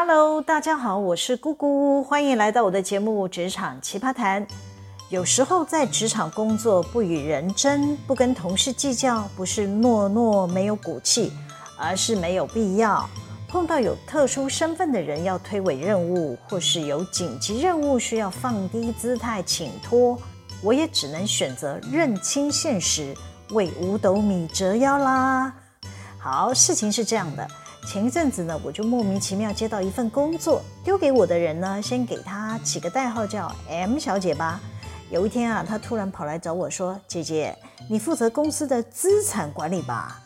Hello，大家好，我是姑姑，欢迎来到我的节目《职场奇葩谈》。有时候在职场工作，不与人争，不跟同事计较，不是懦弱没有骨气，而是没有必要。碰到有特殊身份的人要推诿任务，或是有紧急任务需要放低姿态请托，我也只能选择认清现实，为五斗米折腰啦。好，事情是这样的。前一阵子呢，我就莫名其妙接到一份工作，丢给我的人呢，先给他起个代号叫 M 小姐吧。有一天啊，他突然跑来找我说：“姐姐，你负责公司的资产管理吧？”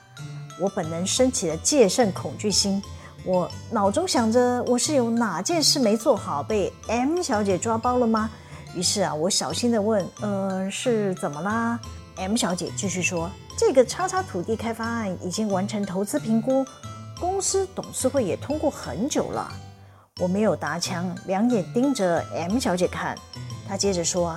我本能升起了戒慎恐惧心，我脑中想着我是有哪件事没做好，被 M 小姐抓包了吗？于是啊，我小心地问：“呃，是怎么啦？”M 小姐继续说：“这个叉叉土地开发案已经完成投资评估。”公司董事会也通过很久了，我没有搭腔，两眼盯着 M 小姐看。她接着说：“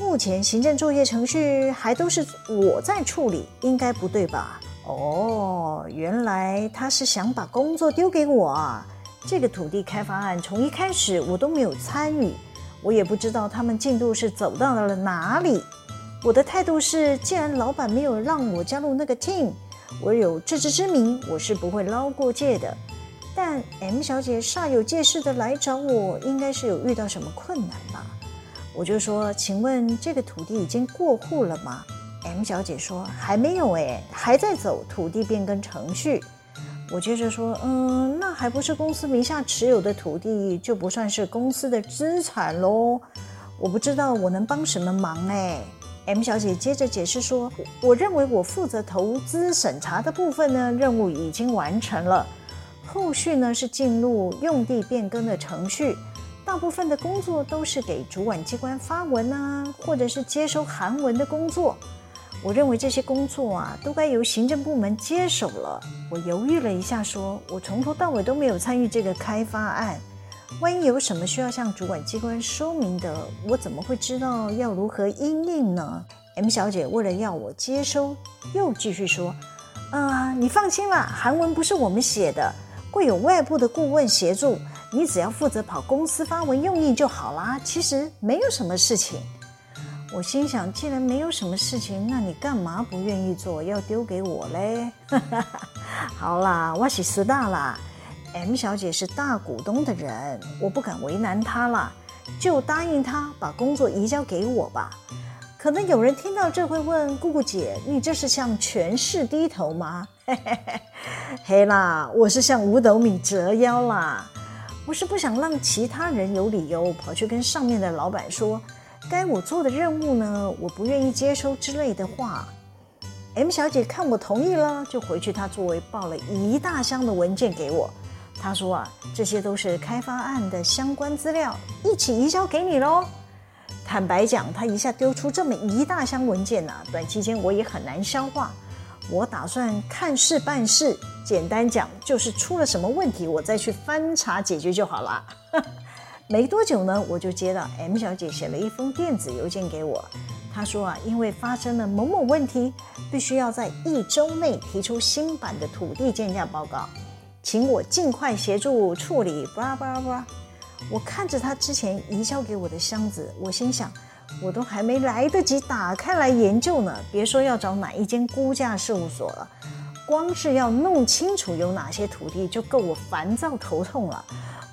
目前行政作业程序还都是我在处理，应该不对吧？”哦，原来她是想把工作丢给我啊！这个土地开发案从一开始我都没有参与，我也不知道他们进度是走到了哪里。我的态度是，既然老板没有让我加入那个 team。我有自知之明，我是不会捞过界的。但 M 小姐煞有介事的来找我，应该是有遇到什么困难吧？我就说，请问这个土地已经过户了吗？M 小姐说还没有诶，还在走土地变更程序。我接着说，嗯，那还不是公司名下持有的土地，就不算是公司的资产喽。我不知道我能帮什么忙诶。M 小姐接着解释说：“我认为我负责投资审查的部分呢，任务已经完成了。后续呢是进入用地变更的程序，大部分的工作都是给主管机关发文啊，或者是接收函文的工作。我认为这些工作啊，都该由行政部门接手了。”我犹豫了一下，说：“我从头到尾都没有参与这个开发案。”万一有什么需要向主管机关说明的，我怎么会知道要如何应应呢？M 小姐为了要我接收，又继续说：“啊、你放心啦，韩文不是我们写的，会有外部的顾问协助，你只要负责跑公司发文用印就好啦。其实没有什么事情。”我心想，既然没有什么事情，那你干嘛不愿意做，要丢给我嘞？好啦，我是师大啦。M 小姐是大股东的人，我不敢为难她了，就答应她把工作移交给我吧。可能有人听到这会问姑姑姐，你这是向权势低头吗？嘿嘿嘿，嘿啦，我是向五斗米折腰啦。我是不想让其他人有理由跑去跟上面的老板说，该我做的任务呢，我不愿意接收之类的话。M 小姐看我同意了，就回去她座位抱了一大箱的文件给我。他说啊，这些都是开发案的相关资料，一起移交给你喽。坦白讲，他一下丢出这么一大箱文件啊，短期间我也很难消化。我打算看事办事，简单讲就是出了什么问题，我再去翻查解决就好了。没多久呢，我就接到 M 小姐写了一封电子邮件给我。她说啊，因为发生了某某问题，必须要在一周内提出新版的土地建价报告。请我尽快协助处理。巴拉巴拉巴拉，我看着他之前移交给我的箱子，我心想，我都还没来得及打开来研究呢，别说要找哪一间估价事务所了，光是要弄清楚有哪些土地就够我烦躁头痛了。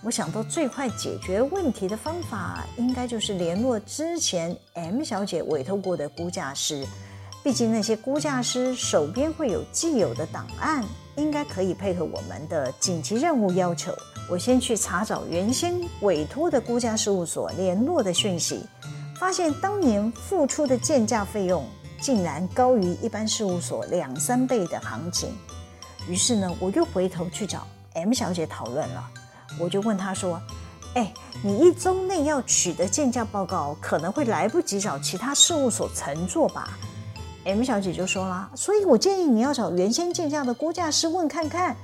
我想到最快解决问题的方法，应该就是联络之前 M 小姐委托过的估价师，毕竟那些估价师手边会有既有的档案。应该可以配合我们的紧急任务要求。我先去查找原先委托的估价事务所联络的讯息，发现当年付出的鉴价费用竟然高于一般事务所两三倍的行情。于是呢，我又回头去找 M 小姐讨论了。我就问她说：“哎，你一周内要取得鉴价报告，可能会来不及找其他事务所承做吧？” M 小姐就说了，所以我建议你要找原先鉴价的估价师问看看，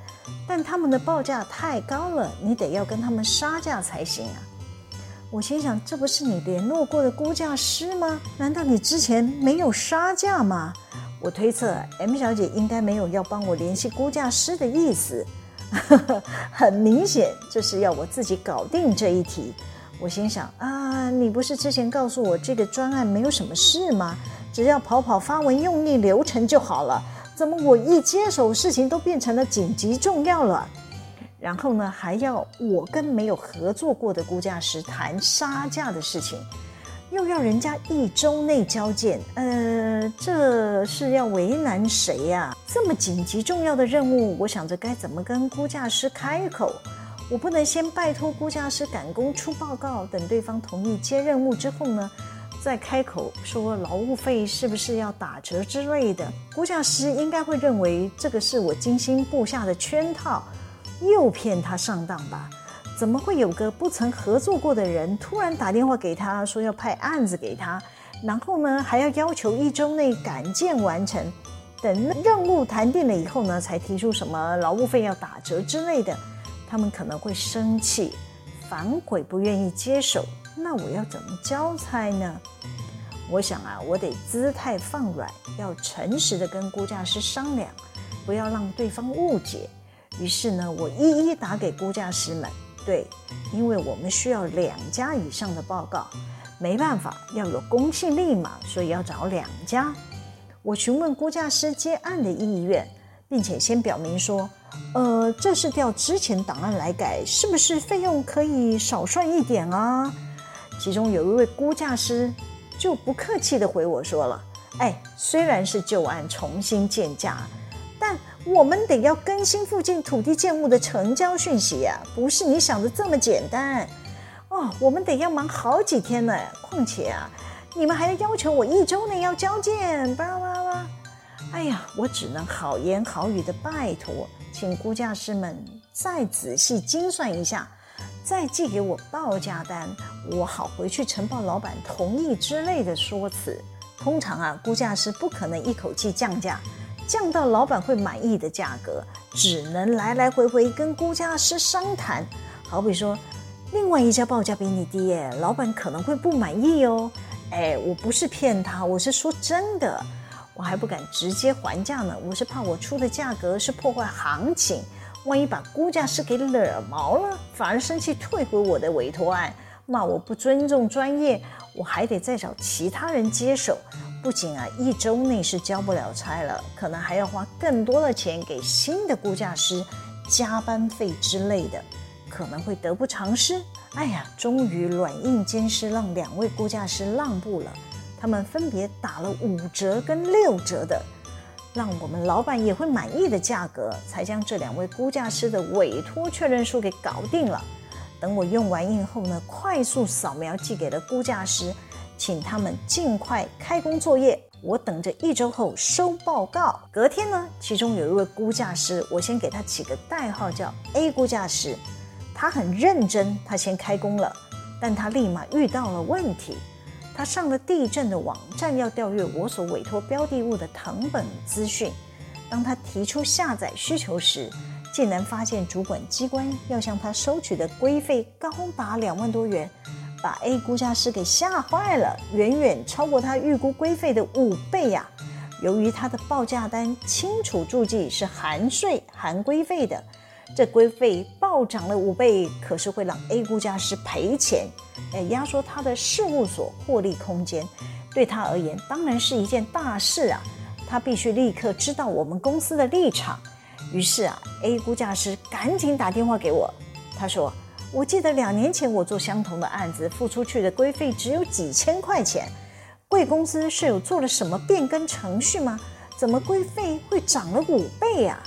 但他们的报价太高了，你得要跟他们杀价才行啊。我心想，这不是你联络过的估价师吗？难道你之前没有杀价吗？我推测 M 小姐应该没有要帮我联系估价师的意思，很明显，这是要我自己搞定这一题。我心想啊，你不是之前告诉我这个专案没有什么事吗？只要跑跑发文用力流程就好了。怎么我一接手，事情都变成了紧急重要了？然后呢，还要我跟没有合作过的估价师谈杀价的事情，又要人家一周内交件，呃，这是要为难谁呀？这么紧急重要的任务，我想着该怎么跟估价师开口。我不能先拜托估价师赶工出报告，等对方同意接任务之后呢，再开口说劳务费是不是要打折之类的。估价师应该会认为这个是我精心布下的圈套，诱骗他上当吧？怎么会有个不曾合作过的人突然打电话给他说要派案子给他，然后呢还要要求一周内赶件完成，等任务谈定了以后呢，才提出什么劳务费要打折之类的。他们可能会生气，反悔，不愿意接手。那我要怎么交差呢？我想啊，我得姿态放软，要诚实的跟估价师商量，不要让对方误解。于是呢，我一一打给估价师们。对，因为我们需要两家以上的报告，没办法，要有公信力嘛，所以要找两家。我询问估价师接案的意愿，并且先表明说。呃，这是调之前档案来改，是不是费用可以少算一点啊？其中有一位估价师就不客气地回我说了：“哎，虽然是旧案重新鉴价，但我们得要更新附近土地建物的成交讯息呀，不是你想的这么简单哦。我们得要忙好几天呢，况且啊，你们还要要求我一周内要交件，巴拉巴拉。哎呀，我只能好言好语地拜托。”请估价师们再仔细精算一下，再寄给我报价单，我好回去呈报老板同意之类的说辞。通常啊，估价师不可能一口气降价，降到老板会满意的价格，只能来来回回跟估价师商谈。好比说，另外一家报价比你低耶，老板可能会不满意哦。哎，我不是骗他，我是说真的。我还不敢直接还价呢，我是怕我出的价格是破坏行情，万一把估价师给惹毛了，反而生气退回我的委托案，骂我不尊重专业，我还得再找其他人接手。不仅啊，一周内是交不了差了，可能还要花更多的钱给新的估价师加班费之类的，可能会得不偿失。哎呀，终于软硬兼施，让两位估价师让步了。他们分别打了五折跟六折的，让我们老板也会满意的价格，才将这两位估价师的委托确认书给搞定了。等我用完印后呢，快速扫描寄给了估价师，请他们尽快开工作业。我等着一周后收报告。隔天呢，其中有一位估价师，我先给他起个代号叫 A 估价师，他很认真，他先开工了，但他立马遇到了问题。他上了地震的网站，要调阅我所委托标的物的藤本资讯。当他提出下载需求时，竟然发现主管机关要向他收取的规费高达两万多元，把 A 估价师给吓坏了，远远超过他预估规费的五倍呀！由于他的报价单清楚注记是含税含规费的。这规费暴涨了五倍，可是会让 A 估价师赔钱，哎，压缩他的事务所获利空间，对他而言当然是一件大事啊！他必须立刻知道我们公司的立场。于是啊，A 估价师赶紧打电话给我，他说：“我记得两年前我做相同的案子，付出去的规费只有几千块钱，贵公司是有做了什么变更程序吗？怎么规费会涨了五倍呀？”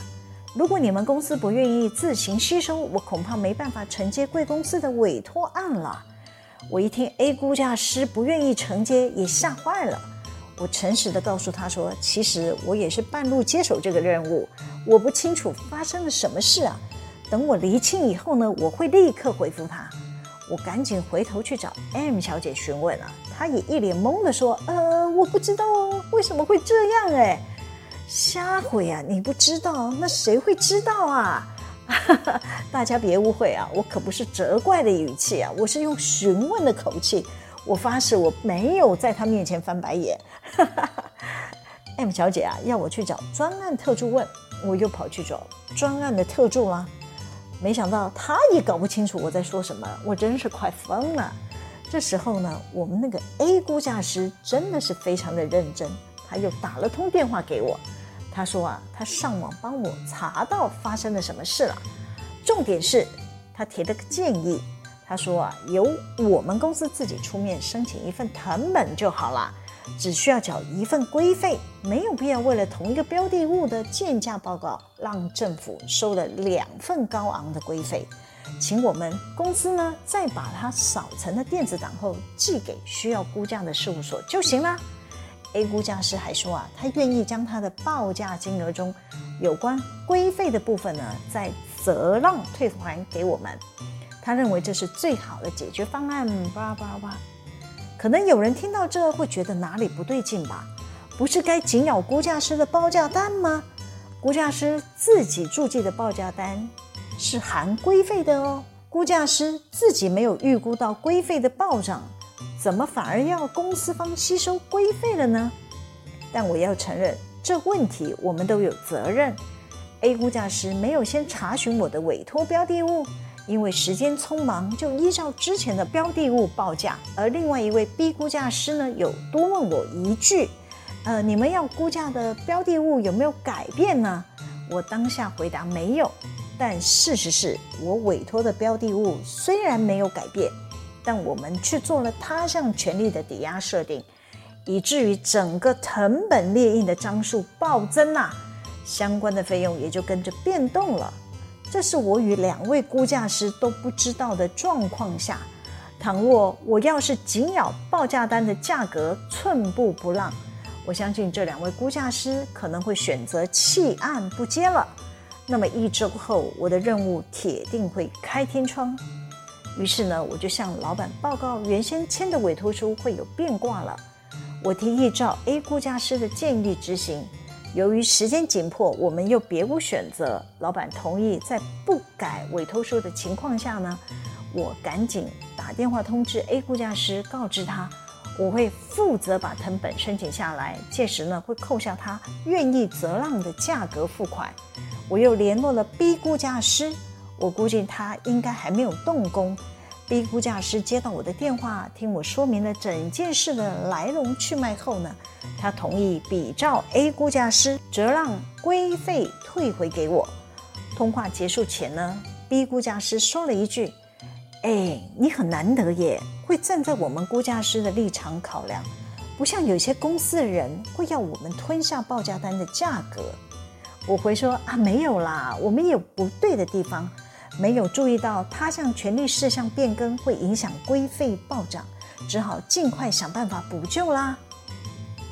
如果你们公司不愿意自行吸收，我恐怕没办法承接贵公司的委托案了。我一听 A 估价师不愿意承接，也吓坏了。我诚实地告诉他说：“其实我也是半路接手这个任务，我不清楚发生了什么事啊。等我厘清以后呢，我会立刻回复他。”我赶紧回头去找 M 小姐询问啊，她也一脸懵地说：“呃，我不知道哦，为什么会这样？哎。”瞎回啊！你不知道，那谁会知道啊？大家别误会啊，我可不是责怪的语气啊，我是用询问的口气。我发誓我没有在他面前翻白眼。M 小姐啊，要我去找专案特助问，我又跑去找专案的特助啦。没想到他也搞不清楚我在说什么，我真是快疯了。这时候呢，我们那个 A 估价师真的是非常的认真，他又打了通电话给我。他说啊，他上网帮我查到发生了什么事了。重点是，他提了个建议。他说啊，由我们公司自己出面申请一份成本就好了，只需要缴一份规费，没有必要为了同一个标的物的建价报告，让政府收了两份高昂的规费。请我们公司呢，再把它扫成了电子档后寄给需要估价的事务所就行了。A 估价师还说啊，他愿意将他的报价金额中有关规费的部分呢，再折让退还给我们。他认为这是最好的解决方案。叭叭叭，可能有人听到这会觉得哪里不对劲吧？不是该紧咬估价师的报价单吗？估价师自己注记的报价单是含规费的哦。估价师自己没有预估到规费的暴涨，怎么反而要公司方吸收规费了呢？但我要承认，这问题我们都有责任。A 估价师没有先查询我的委托标的物。因为时间匆忙，就依照之前的标的物报价。而另外一位 B 估价师呢，有多问我一句：“呃，你们要估价的标的物有没有改变呢？”我当下回答没有。但事实是我委托的标的物虽然没有改变，但我们却做了他项权利的抵押设定，以至于整个謄本列印的张数暴增啊，相关的费用也就跟着变动了。这是我与两位估价师都不知道的状况下，倘若我要是紧咬报价单的价格寸步不让，我相信这两位估价师可能会选择弃案不接了。那么一周后，我的任务铁定会开天窗。于是呢，我就向老板报告，原先签的委托书会有变卦了。我提议照 A 估价师的建议执行。由于时间紧迫，我们又别无选择。老板同意在不改委托书的情况下呢，我赶紧打电话通知 A 估价师，告知他我会负责把謄本申请下来，届时呢会扣下他愿意折让的价格付款。我又联络了 B 估价师，我估计他应该还没有动工。B 估价师接到我的电话，听我说明了整件事的来龙去脉后呢，他同意比照 A 估价师折让规费退回给我。通话结束前呢，B 估价师说了一句：“哎，你很难得耶，会站在我们估价师的立场考量，不像有些公司的人会要我们吞下报价单的价格。”我回说：“啊，没有啦，我们有不对的地方。”没有注意到他项权利事项变更会影响规费暴涨，只好尽快想办法补救啦。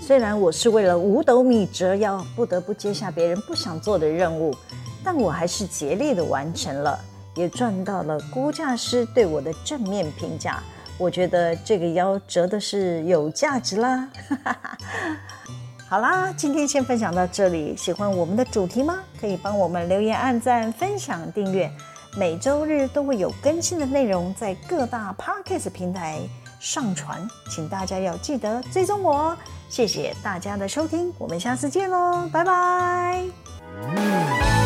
虽然我是为了五斗米折腰，不得不接下别人不想做的任务，但我还是竭力的完成了，也赚到了估价师对我的正面评价。我觉得这个腰折的是有价值啦。好啦，今天先分享到这里。喜欢我们的主题吗？可以帮我们留言、按赞、分享、订阅。每周日都会有更新的内容在各大 Podcast 平台上传，请大家要记得追踪我哦。谢谢大家的收听，我们下次见喽，拜拜。